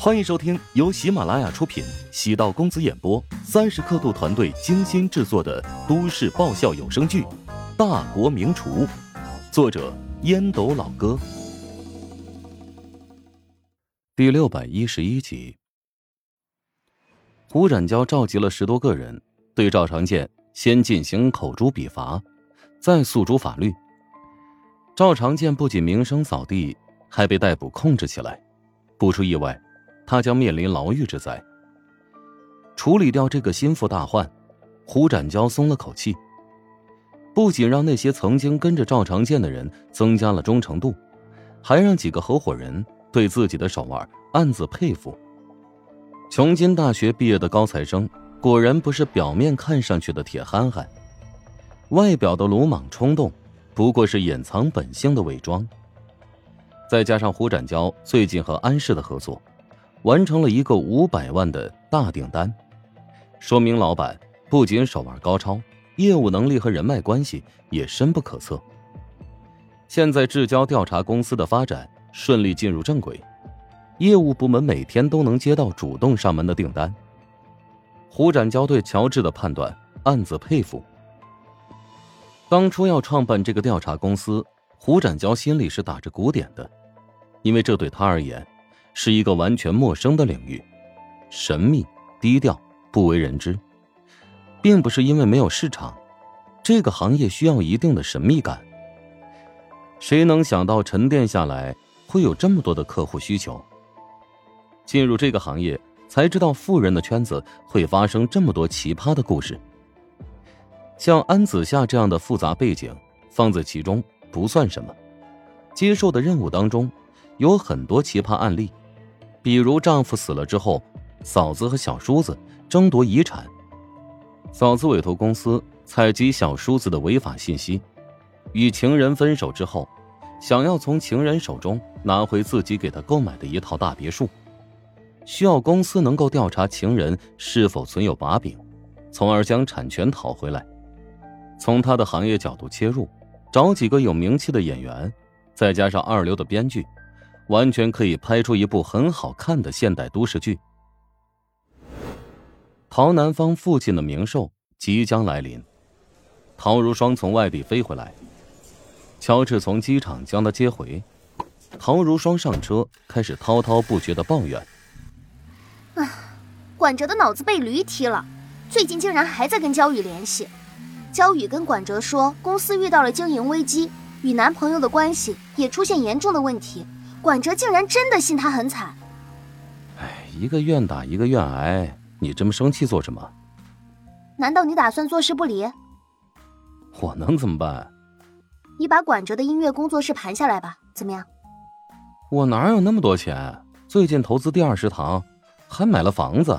欢迎收听由喜马拉雅出品、喜道公子演播、三十刻度团队精心制作的都市爆笑有声剧《大国名厨》，作者烟斗老哥，第六百一十一集。胡展娇召集了十多个人，对赵长健先进行口诛笔伐，再诉诸法律。赵长健不仅名声扫地，还被逮捕控制起来，不出意外。他将面临牢狱之灾。处理掉这个心腹大患，胡展娇松了口气。不仅让那些曾经跟着赵长健的人增加了忠诚度，还让几个合伙人对自己的手腕暗自佩服。琼金大学毕业的高材生，果然不是表面看上去的铁憨憨，外表的鲁莽冲动，不过是掩藏本性的伪装。再加上胡展娇最近和安氏的合作。完成了一个五百万的大订单，说明老板不仅手腕高超，业务能力和人脉关系也深不可测。现在至交调查公司的发展顺利进入正轨，业务部门每天都能接到主动上门的订单。胡展娇对乔治的判断暗自佩服。当初要创办这个调查公司，胡展娇心里是打着鼓点的，因为这对他而言。是一个完全陌生的领域，神秘、低调、不为人知，并不是因为没有市场，这个行业需要一定的神秘感。谁能想到沉淀下来会有这么多的客户需求？进入这个行业才知道，富人的圈子会发生这么多奇葩的故事。像安子夏这样的复杂背景放在其中不算什么，接受的任务当中有很多奇葩案例。比如丈夫死了之后，嫂子和小叔子争夺遗产，嫂子委托公司采集小叔子的违法信息，与情人分手之后，想要从情人手中拿回自己给他购买的一套大别墅，需要公司能够调查情人是否存有把柄，从而将产权讨回来。从他的行业角度切入，找几个有名气的演员，再加上二流的编剧。完全可以拍出一部很好看的现代都市剧。陶南方父亲的冥寿即将来临，陶如霜从外地飞回来，乔治从机场将他接回。陶如霜上车，开始滔滔不绝的抱怨：“啊，管哲的脑子被驴踢了，最近竟然还在跟焦宇联系。焦宇跟管哲说，公司遇到了经营危机，与男朋友的关系也出现严重的问题。”管哲竟然真的信他很惨，哎，一个愿打一个愿挨，你这么生气做什么？难道你打算坐视不理？我能怎么办？你把管哲的音乐工作室盘下来吧，怎么样？我哪有那么多钱？最近投资第二食堂，还买了房子。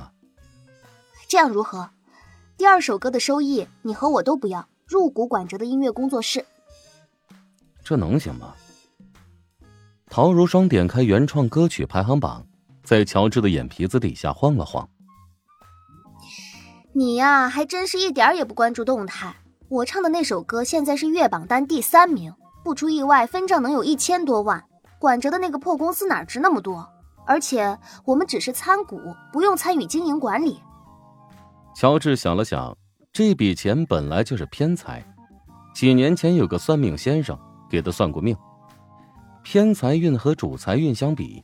这样如何？第二首歌的收益你和我都不要，入股管哲的音乐工作室。这能行吗？陶如霜点开原创歌曲排行榜，在乔治的眼皮子底下晃了晃。你呀，还真是一点也不关注动态。我唱的那首歌现在是月榜单第三名，不出意外，分账能有一千多万。管着的那个破公司哪值那么多？而且我们只是参股，不用参与经营管理。乔治想了想，这笔钱本来就是偏财。几年前有个算命先生给他算过命。偏财运和主财运相比，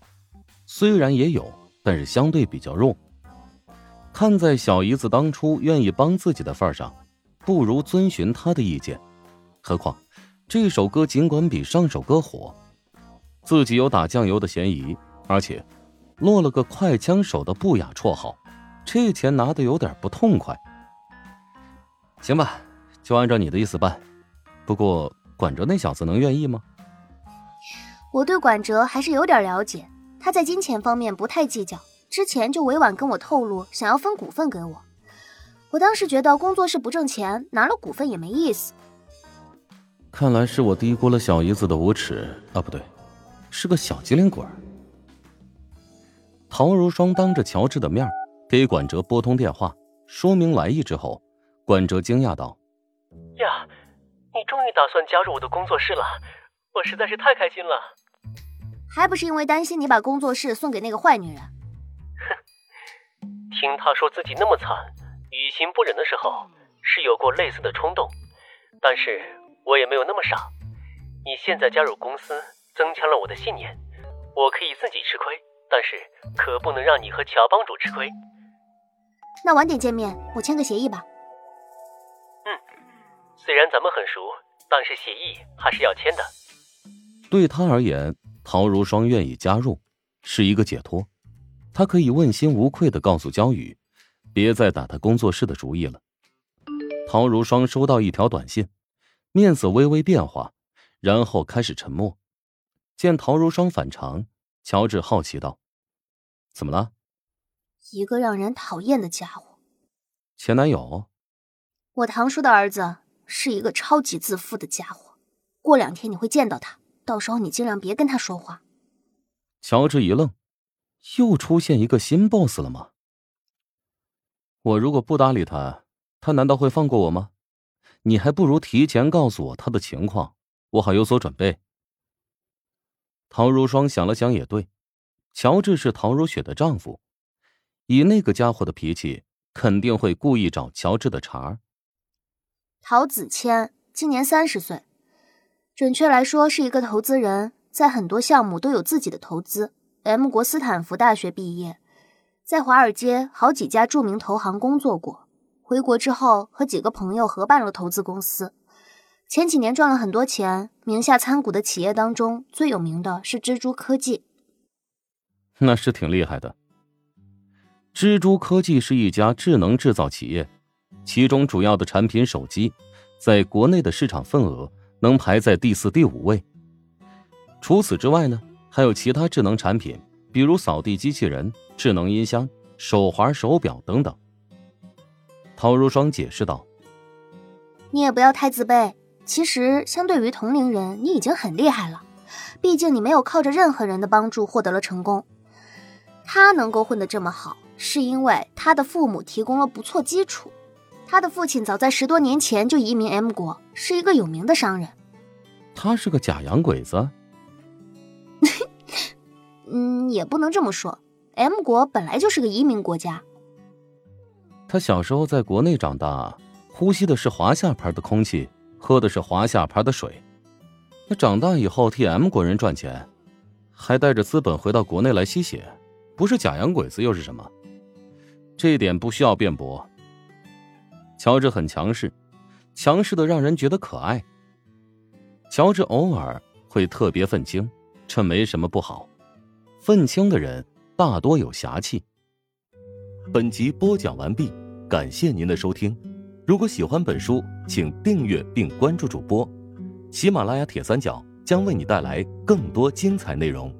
虽然也有，但是相对比较弱。看在小姨子当初愿意帮自己的份上，不如遵循她的意见。何况这首歌尽管比上首歌火，自己有打酱油的嫌疑，而且落了个快枪手的不雅绰号，这钱拿的有点不痛快。行吧，就按照你的意思办。不过管着那小子能愿意吗？我对管哲还是有点了解，他在金钱方面不太计较，之前就委婉跟我透露想要分股份给我。我当时觉得工作室不挣钱，拿了股份也没意思。看来是我低估了小姨子的无耻啊，不对，是个小机灵鬼。陶如霜当着乔治的面给管哲拨通电话，说明来意之后，管哲惊讶道：“呀，你终于打算加入我的工作室了，我实在是太开心了。”还不是因为担心你把工作室送给那个坏女人。哼听他说自己那么惨，于心不忍的时候，是有过类似的冲动，但是我也没有那么傻。你现在加入公司，增强了我的信念，我可以自己吃亏，但是可不能让你和乔帮主吃亏。那晚点见面，我签个协议吧。嗯，虽然咱们很熟，但是协议还是要签的。对他而言，陶如霜愿意加入，是一个解脱。他可以问心无愧的告诉焦宇，别再打他工作室的主意了。陶如霜收到一条短信，面色微微变化，然后开始沉默。见陶如霜反常，乔治好奇道：“怎么了？”一个让人讨厌的家伙。前男友。我堂叔的儿子是一个超级自负的家伙。过两天你会见到他，到时候你尽量别跟他说话。乔治一愣。又出现一个新 boss 了吗？我如果不搭理他，他难道会放过我吗？你还不如提前告诉我他的情况，我好有所准备。陶如霜想了想，也对，乔治是陶如雪的丈夫，以那个家伙的脾气，肯定会故意找乔治的茬儿。陶子谦今年三十岁，准确来说是一个投资人，在很多项目都有自己的投资。M 国斯坦福大学毕业，在华尔街好几家著名投行工作过。回国之后，和几个朋友合办了投资公司。前几年赚了很多钱，名下参股的企业当中最有名的是蜘蛛科技。那是挺厉害的。蜘蛛科技是一家智能制造企业，其中主要的产品手机，在国内的市场份额能排在第四、第五位。除此之外呢？还有其他智能产品，比如扫地机器人、智能音箱、手环、手表等等。陶如霜解释道：“你也不要太自卑，其实相对于同龄人，你已经很厉害了。毕竟你没有靠着任何人的帮助获得了成功。他能够混得这么好，是因为他的父母提供了不错基础。他的父亲早在十多年前就移民 M 国，是一个有名的商人。他是个假洋鬼子。”嗯，也不能这么说。M 国本来就是个移民国家。他小时候在国内长大，呼吸的是华夏牌的空气，喝的是华夏牌的水。那长大以后替 M 国人赚钱，还带着资本回到国内来吸血，不是假洋鬼子又是什么？这一点不需要辩驳。乔治很强势，强势的让人觉得可爱。乔治偶尔会特别愤青，这没什么不好。愤青的人大多有侠气。本集播讲完毕，感谢您的收听。如果喜欢本书，请订阅并关注主播。喜马拉雅铁三角将为你带来更多精彩内容。